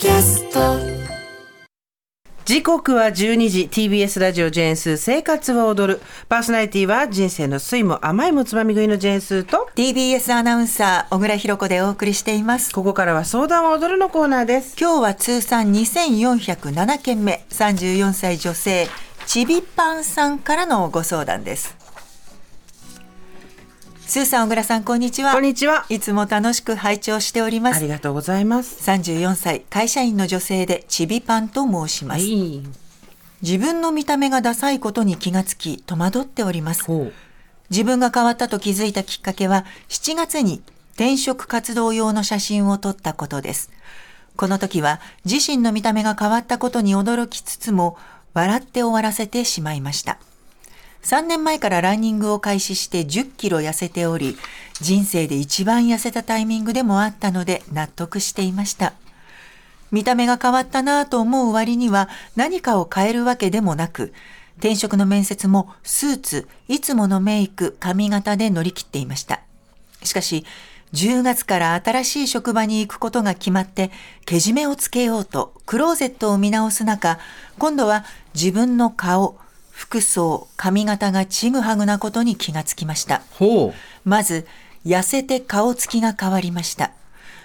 キャスト。時刻は12時 TBS ラジオジェーンスー生活を踊る。パーソナリティは人生の酸いも甘いもつまみ食いのジェーンスーと TBS アナウンサー小倉弘子でお送りしています。ここからは相談を踊るのコーナーです。今日は通算2407件目34歳女性ちびパンさんからのご相談ですスーさん小倉さんこんにちは。こんにちは。いつも楽しく拝聴しております。ありがとうございます。34歳会社員の女性でちびパンと申します、い。自分の見た目がダサいことに気がつき戸惑っております。自分が変わったと気づいたきっかけは7月に転職活動用の写真を撮ったことです。この時は自身の見た目が変わったことに驚きつつも笑って終わらせてしまいました。3年前からランニングを開始して10キロ痩せており、人生で一番痩せたタイミングでもあったので納得していました。見た目が変わったなぁと思う割には何かを変えるわけでもなく、転職の面接もスーツ、いつものメイク、髪型で乗り切っていました。しかし、10月から新しい職場に行くことが決まって、けじめをつけようとクローゼットを見直す中、今度は自分の顔、服装、髪型がちぐはぐなことに気がつきました。ほまず、痩せて顔つきが変わりました。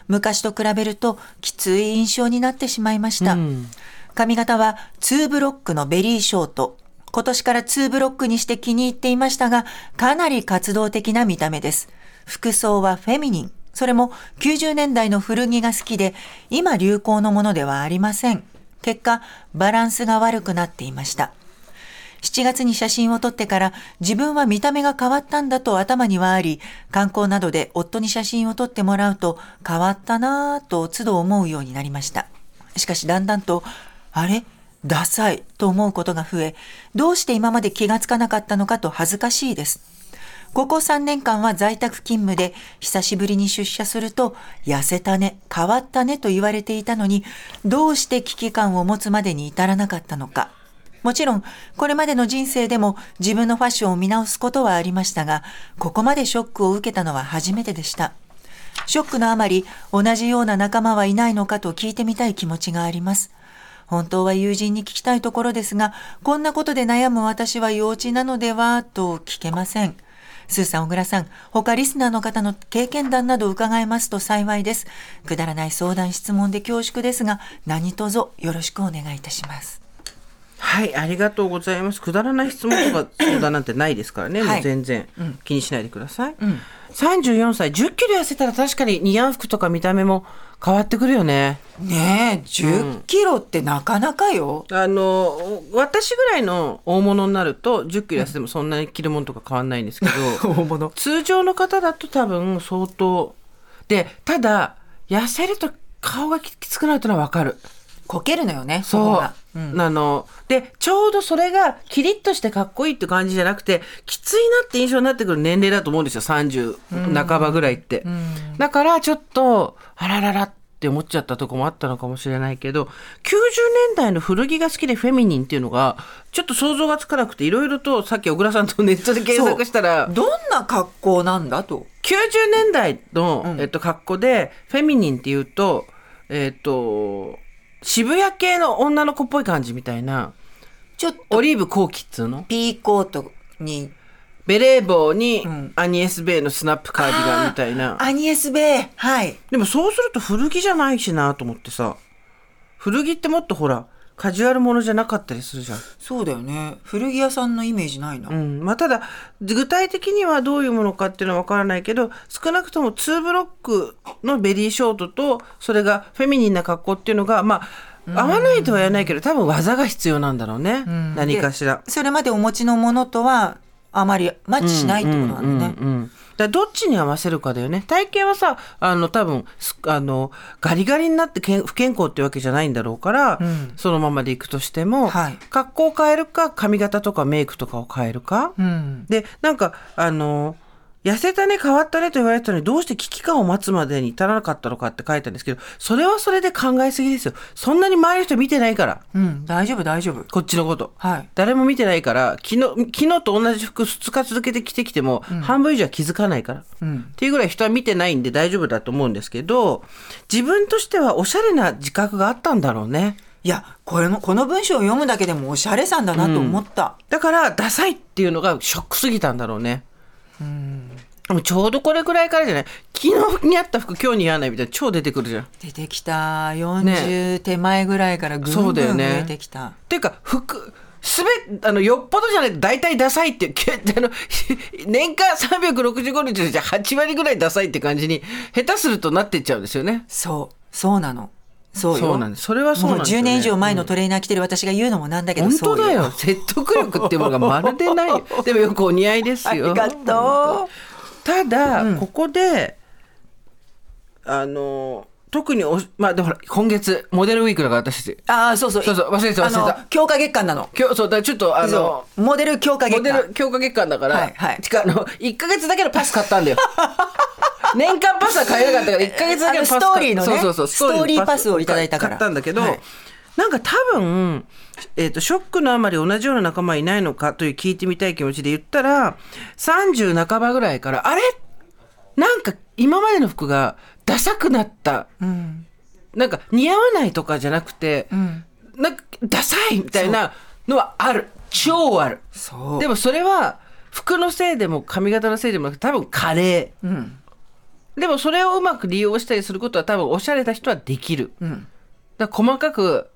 昔と比べるときつい印象になってしまいました。うん髪型は2ブロックのベリーショート。今年から2ブロックにして気に入っていましたが、かなり活動的な見た目です。服装はフェミニン。それも90年代の古着が好きで、今流行のものではありません。結果、バランスが悪くなっていました。7月に写真を撮ってから自分は見た目が変わったんだと頭にはあり、観光などで夫に写真を撮ってもらうと変わったなぁと都度思うようになりました。しかしだんだんと、あれ？ダサいと思うことが増え、どうして今まで気がつかなかったのかと恥ずかしいです。ここ3年間は在宅勤務で久しぶりに出社すると痩せたね、変わったねと言われていたのにどうして危機感を持つまでに至らなかったのか。もちろんこれまでの人生でも自分のファッションを見直すことはありましたがここまでショックを受けたのは初めてでした。ショックのあまり同じような仲間はいないのかと聞いてみたい気持ちがあります。本当は友人に聞きたいところですが、こんなことで悩む私は幼稚なのではと聞けません。スーさん、小倉さん、他リスナーの方の経験談など伺えますと幸いです。くだらない相談、質問で恐縮ですが、何卒よろしくお願いいたします。はいありがとうございます。くだらない質問とか相談なんてないですからね、はい。もう全然気にしないでください、ん。34歳1 0キロ痩せたら確かに似合う服とか見た目も変わってくるよね。ねえ、10キロってなかなかよ。あの私ぐらいの大物になると1 0キロ痩せてもそんなに着るものとか変わんないんですけど、大物。通常の方だと多分相当。でただ痩せると顔がききつくなるというのは分かるこけるのよね、こそう。うん。あの。でちょうどそれがキリッとしてかっこいいって感じじゃなくてきついなって印象になってくる年齢だと思うんですよ30半ばぐらいって、だからちょっとあらららって思っちゃったとこもあったのかもしれないけど90年代の古着が好きでフェミニンっていうのがちょっと想像がつかなくていろいろとさっき小倉さんとネットで検索したらどんな格好なんだと？90年代の、えっと、格好でフェミニンっていうとえっと渋谷系の女の子っぽい感じみたいな。ちょっとオリーブ後期っつうの？ピーコートに、ベレー帽にん。アニエス・ベイのスナップカーディガンみたいな。アニエスベイ。はい。でもそうすると古着じゃないしなと思ってさ。古着ってもっとほらカジュアルものじゃなかったりするじゃんそうだよね。古着屋さんのイメージないな。うんまあ、ただ具体的にはどういうものかっていうのは分からないけど少なくとも2ブロックのベリーショートとそれがフェミニンな格好っていうのがまあ合わないとは言わないけど多分技が必要なんだろうね、何かしら。それまでお持ちのものとはあまりマッチしないってことなんだね。うんうんうんだからどっちに合わせるかだよね。体型はさあの多分すあのガリガリになってけん不健康ってわけじゃないんだろうから、ん。そのままでいくとしても、はい。格好を変えるか髪型とかメイクとかを変えるか、うん。でなんかあの痩せたね、変わったねと言われてたのに、どうして危機感を待つまでに至らなかったのかって書いたんですけど、それはそれで考えすぎですよ。そんなに周りの人見てないから、うん、大丈夫、大丈夫。こっちのこと。はい。誰も見てないから、昨日、昨日と同じ服2日続けて着てきても、半分以上は気づかないから。うん。っていうぐらい人は見てないんで大丈夫だと思うんですけど、自分としてはおしゃれな自覚があったんだろうね。いや、これの、この文章を読むだけでもおしゃれさんだなと思った。だから、ダサいっていうのがショックすぎたんだろうね。でもちょうどこれくらいからじゃない？昨日にあった服今日似合わないみたいな超出てくるじゃん。っ出てきた。40手前ぐらいからぐんぐん増そうだよねえてきた。ていうか、服、すべ、あの、よっぽどじゃないと大体ダサいって、け あの、年間365日じゃ8割ぐらいダサいって感じに、下手するとなってっちゃうんですよね。そう、そうなの。そうよ。そうなんです。それはそうなんですね。10年以上前のトレーナー着てる私が言うのもなんだけど、本そう当だよ。説得力っていうものがまるでないよ。でもよくお似合いですよ。ありがとただ、ここで、あの、特にお、まあ、でもほら、今月、モデルウィークだから私。ああ、そうそう。そうそう忘れてた忘れてた強化月間なの。今日、そう、だちょっと、あのモデル強化月間。モデル強化月間だから、はいはいてかあの、1ヶ月だけのパス買ったんだよ。年間パスは買えなかったから、1ヶ月だけのパスストーリーのねそうそうそう、ストーリーパスをいただいたから買ったんだけど、はいなんか多分、えっ、と、ショックのあまり同じような仲間いないのかという聞いてみたい気持ちで言ったら、30半ばぐらいから、あれ？なんか今までの服がダサくなった。うん。なんか似合わないとかじゃなくて、うん。なんかダサいみたいなのはある。超ある。でもそれは服のせいでも髪型のせいでもなくて多分加齢。うん。でもそれをうまく利用したりすることは多分おしゃれな人はできる。うん。だから細かく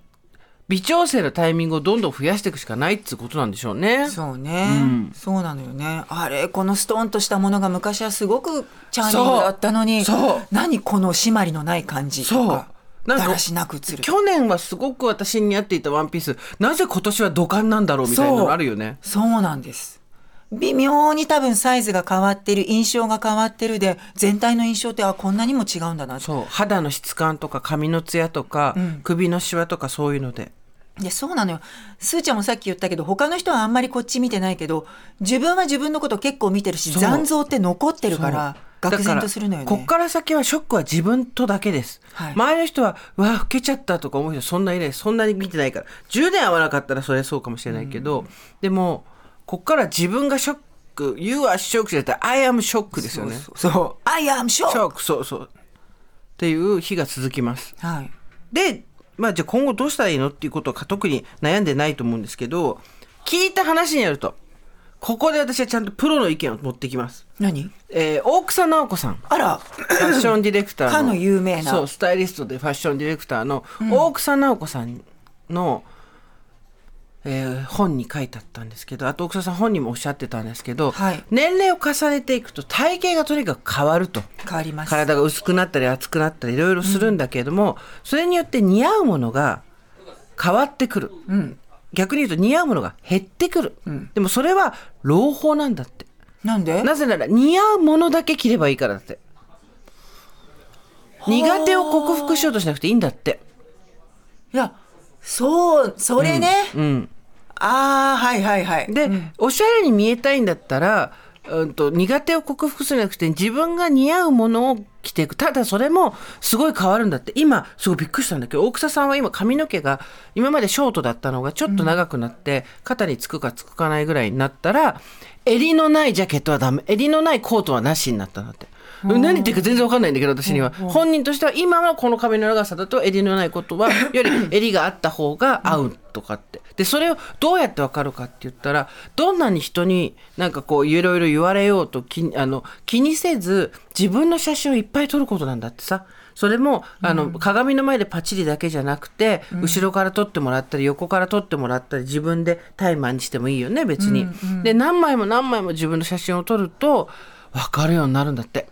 微調整のタイミングをどんどん増やしていくしかないってことなんでしょうね。そうね、うん。そうなのよね。あれこのストーンとしたものが昔はすごくチャーミングだったのにそう。何この締まりのない感じとそう。かだらしなく映る。去年はすごく私に似合っていたワンピース、なぜ今年は土管なんだろうみたいなのあるよね。そうなんです微妙に多分サイズが変わってる印象が変わってるで全体の印象ってあこんなにも違うんだなそう。肌の質感とか髪のツヤとか、うん首のシワとかそういうので。でそうなのよすーちゃんもさっき言ったけど他の人はあんまりこっち見てないけど自分は自分のこと結構見てるし残像って残ってるから愕然とするのよねこっから先はショックは自分とだけです。はい周りの人は、うわ、老けちゃったとか思う人そんなにいない。そんなに見てないから。10年会わなかったらそれはそうかもしれないけど、でも、こっから自分がショック、You are shocked じゃなくて、I am shock ですよね。そうそうそう I am シ sure ョック、そうそう。っていう日が続きます。はいで、まあじゃあ今後どうしたらいいのっていうことは特に悩んでないと思うんですけど、聞いた話によると、ここで私はちゃんとプロの意見を持ってきます。何？えー大草直子さん。あらファッションディレクターの。かの有名なそう、スタイリストでファッションディレクターの大草直子さんの、えー本に書いてあったんですけど、あと大草さん本人もおっしゃってたんですけど、はい年齢を重ねていくと体型がとにかく変わると。変わります体が薄くなったり厚くなったりいろいろするんだけれども、それによって似合うものが変わってくる。うん逆に言うと似合うものが減ってくる。でもそれは朗報なんだって。なんで？なぜなら似合うものだけ着ればいいからだって。苦手を克服しようとしなくていいんだって。いやそうそれね、うん。ああはいはいはい。で、おしゃれに見えたいんだったら、うん、と苦手を克服するんじゃなくて自分が似合うものを着ていく。ただそれもすごい変わるんだって。今すごいびっくりしたんだけど大草さんは今髪の毛が今までショートだったのがちょっと長くなって、肩につくかつくかないぐらいになったら襟のないジャケットはダメ。襟のないコートはなしになったんだって。何言ってるか全然わかんないんだけど私には。本人としては今はこの髪の長さだと襟のないことは より襟があった方が合うとかって。でそれをどうやってわかるかって言ったらどんなに人になんかこういろいろ言われようと気あの気にせず自分の写真をいっぱい撮ることなんだってさ。それもあの、鏡の前でパチリだけじゃなくて、後ろから撮ってもらったり横から撮ってもらったり自分でタイマーにしてもいいよね別に。で何枚も何枚も自分の写真を撮ると分かるようになるんだって。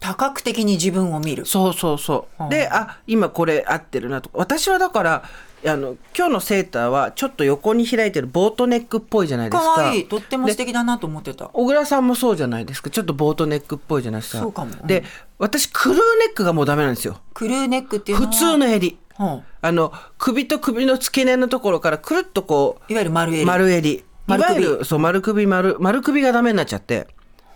多角的に自分を見るそうそうそう。で、あ、今これ合ってるなとか。私はだから、あの、今日のセーターはちょっと横に開いてるボートネックっぽいじゃないですか。かわいいとっても素敵だなと思ってた小倉さんもそうじゃないですか。ちょっとボートネックっぽいじゃないですか。そうかもうんで、私、クルーネックがもうダメなんですよ。クルーネックっていうの普は通の襟。うんあの、首と首の付け根のところからくるっとこう、いわゆる丸襟丸襟。いわゆる、そう、丸首、丸、丸首がダメになっちゃって。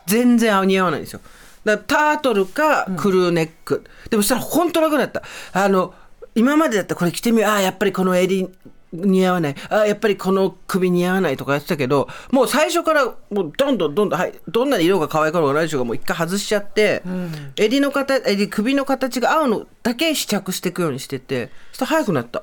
全然似合わないんですよだタートルかクルーネック、でもそしたら本当楽だった。あの今までだったらこれ着てみよう。ああやっぱりこの襟似合わない。ああやっぱりこの首似合わないとかやってたけどもう最初からもうどんどんどんどん、はい、どんなに色が可愛いかろうがないでしょうがもう一回外しちゃって、襟の形襟首の形が合うのだけ試着していくようにしててそしたら早くなった。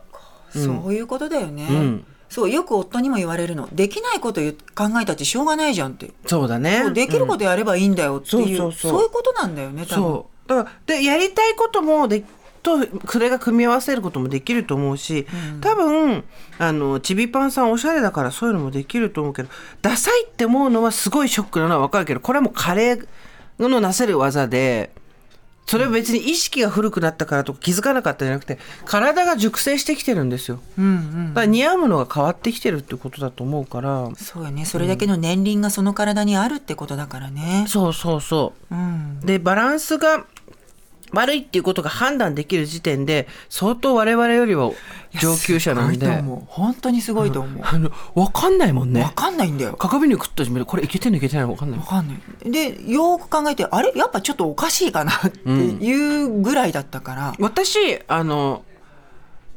そういうことだよね、んそうよく夫にも言われるの。できないこと考えたってしょうがないじゃんって。そうだね。できることやればいいんだよっていう、そうそうそう。いうことなんだよね多分。そう。だからでやりたいこともでとそれが組み合わせることもできると思うし、多分あのちびパンさんおしゃれだからそういうのもできると思うけどダサいって思うのはすごいショックなのは分かるけどこれはもうカレーのなせる技で。それは別に意識が古くなったからとか気づかなかったじゃなくて体が熟成してきてるんですよ、うんうん。だから似合うものが変わってきてるってことだと思うから。そうよね。それだけの年輪がその体にあるってことだからね。そうそうそう。うん。でバランスが悪いっていうことが判断できる時点で相当我々よりは上級者なんで。本当にすごいと思う、あの分かんないもんね。わかんないんだよ。鏡に食ったしこれいけてんのいけてないの分かんない。わかんない。でよーく考えてあれ？やっぱちょっとおかしいかなっていうぐらいだったから、私あの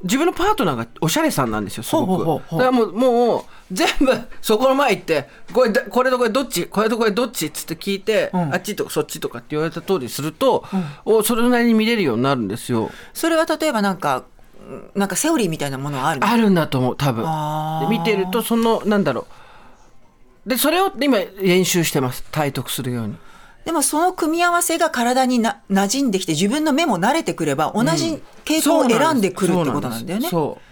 自分のパートナーがおしゃれさんなんですよすごく。だからもうもう全部そこの前行ってこれだこれとこれどっちこれとこれどっちっつって聞いて、うん。あっちとかそっちとかって言われた通りすると、おそれなりに見れるようになるんですよ。それは例えばなんかうんなんかセオリーみたいなものはあるの？あるんだと思う多分。で見てるとそのなんだろう。でそれを今練習してます体得するように。でもその組み合わせが体にな馴染んできて自分の目も慣れてくれば同じ傾向を選んでくるってことなんだよね。そう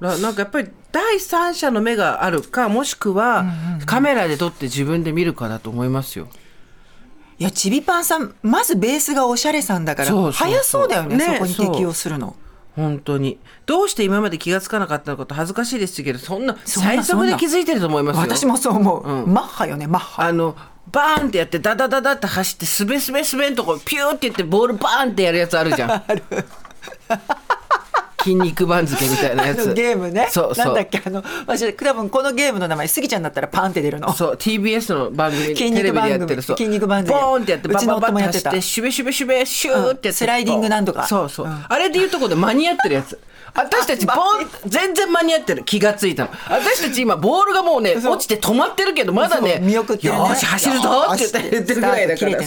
だなんかやっぱり第三者の目があるかもしくはカメラで撮って自分で見るかだと思いますよ。いやちびパンさんまずベースがおしゃれさんだから早そうだよねねそこに適応するの。本当に。どうして今まで気がつかなかったのかと恥ずかしいですけどそんな最速で気づいてると思いますよ。私もそう思う、うん。マッハよねマッハ。あのバーンってやってダダダダって走ってすべすべすべんとこピューって言ってボールバーンってやるやつあるじゃん 筋肉番付みたいなや あつのゲームね。そうそう。なんだっけあの私多分このゲームの名前スギちゃんだったらパンって出るの。そう TBS の番組筋肉テレビでやって番組るそう。筋肉番組。ボーンってやってバババ夫もやってたって走ってシュベシュベシュベシューってスライディングなんとか。そうそう、うん。あれでいうとこで間に合ってるやつ。私たちボーン全然間に合ってる。気がついたの。私たち今ボールがもうね落ちて止まってるけどまだね見送ってるね。よーし走るぞって言って言ってるぐらいだから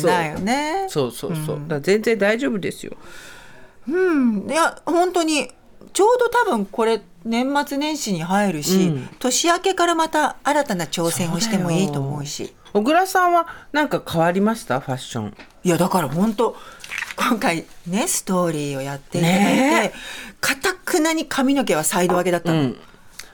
そう。そうそうそう、だから全然大丈夫ですよ。いや本当にちょうど多分これ年末年始に入るし、うん。年明けからまた新たな挑戦をしてもいいと思うし。小倉さんはなんか変わりました？ファッション。いやだから本当今回ねストーリーをやっていただいね。てかたくなに髪の毛はサイド分けだったの、うん。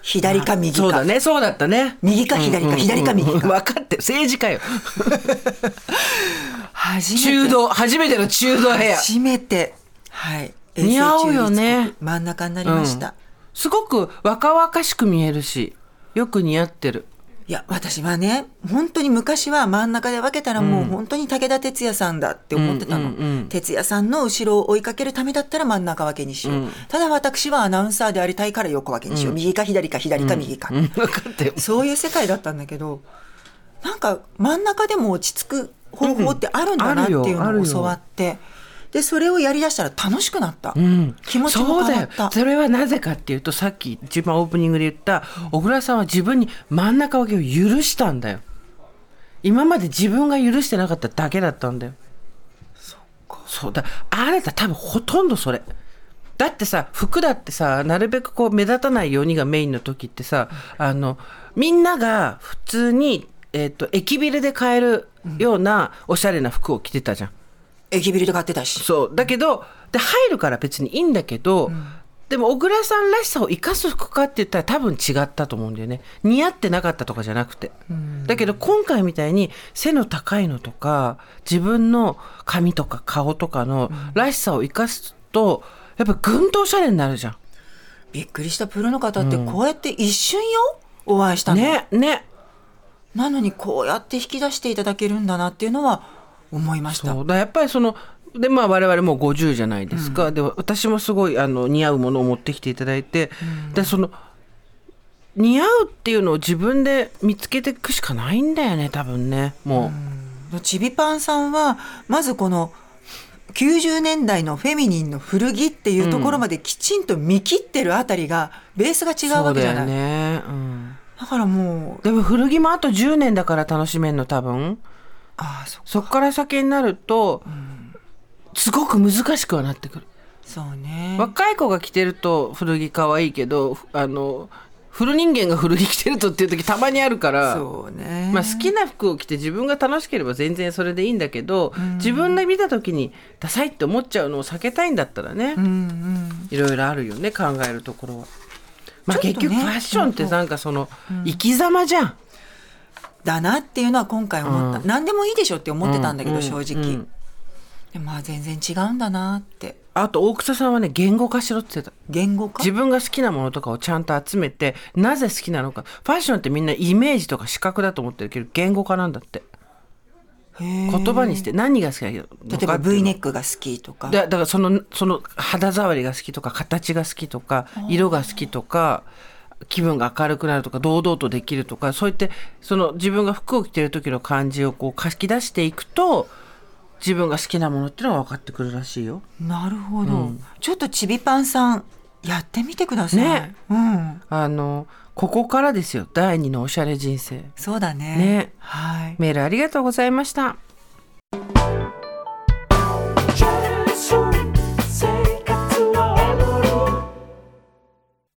左か右か。そうだねそうだったね。右か左か左か右か。分かってる。政治家よ。初めて。中道初めての中道ヘア初めて。はい似合うよね。真ん中になりました、すごく若々しく見えるしよく似合ってる。いや私はね本当に昔は真ん中で分けたらもう本当に武田鉄矢さんだって思ってたの、うんうんうん鉄矢さんの後ろを追いかけるためだったら真ん中分けにしよう、うん。ただ私はアナウンサーでありたいから横分けにしよう、右か左か左か右か、うん。分かってる。そういう世界だったんだけどなんか真ん中でも落ち着く方法ってあるんだなっていうのを教わって、でそれをやりだしたら楽しくなった、うん。気持ちも変わった。それはなぜかっていうとさっき一番オープニングで言った小倉さんは自分に真ん中分けを許したんだよ。今まで自分が許してなかっただけだったんだよ。そうだ。あなた多分ほとんどそれ。だってさ服だってさなるべくこう目立たないようにがメインの時ってさあのみんなが普通に、えっと駅ビルで買えるようなおしゃれな服を着てたじゃん駅ビルで買ってたし。そう。だけどで入るから別にいいんだけど、でも小倉さんらしさを生かす服かって言ったら多分違ったと思うんだよね。似合ってなかったとかじゃなくて、だけど今回みたいに背の高いのとか自分の髪とか顔とかのらしさを生かすとやっぱぐんとおしゃれになるじゃん。びっくりしたプロの方ってこうやって一瞬よ？お会いしたの、ねね。なのにこうやって引き出していただけるんだなっていうのは思いました。だやっぱりそのでまあ我々もう50じゃないですか、で私もすごいあの似合うものを持ってきていただいて、でその似合うっていうのを自分で見つけていくしかないんだよね多分ね。もう、ちびパンさんはまずこの90年代のフェミニンの古着っていうところまできちんと見切ってるあたりがベースが違うわけじゃない、だよね、うん、だからもう。でも古着もあと10年だから楽しめんの多分ああそそっから先になると、すごく難しくはなってくる。そうね。若い子が着てると古着可愛いけどあの古人間が古着着てるとっていう時たまにあるからそうね。まあ、好きな服を着て自分が楽しければ全然それでいいんだけど、自分で見た時にダサいって思っちゃうのを避けたいんだったらね、うんうん。いろいろあるよね考えるところは。まあ、結局ファッションってなんかその生き様じゃん。だなっていうのは今回思った、うん。何でもいいでしょって思ってたんだけど、うん。正直、うん。でもまあ全然違うんだなって。あと大草さんはね言語化しろって言ってた。言語化？自分が好きなものとかをちゃんと集めてなぜ好きなのか。ファッションってみんなイメージとか視覚だと思ってるけど言語化なんだって。言言葉にして何が好きだけど。例えば V ネックが好きとか。だだからそのその肌触りが好きとか形が好きとか色が好きとか気分が明るくなるとか堂々とできるとかそういってその自分が服を着てる時の感じをこう書き出していくと自分が好きなものっていうのが分かってくるらしいよ。なるほど、ちょっとちびパンさんやってみてください。ね。うん。あのここからですよ。第二のおしゃれ人生。そうだね。ね。はい。メールありがとうございました。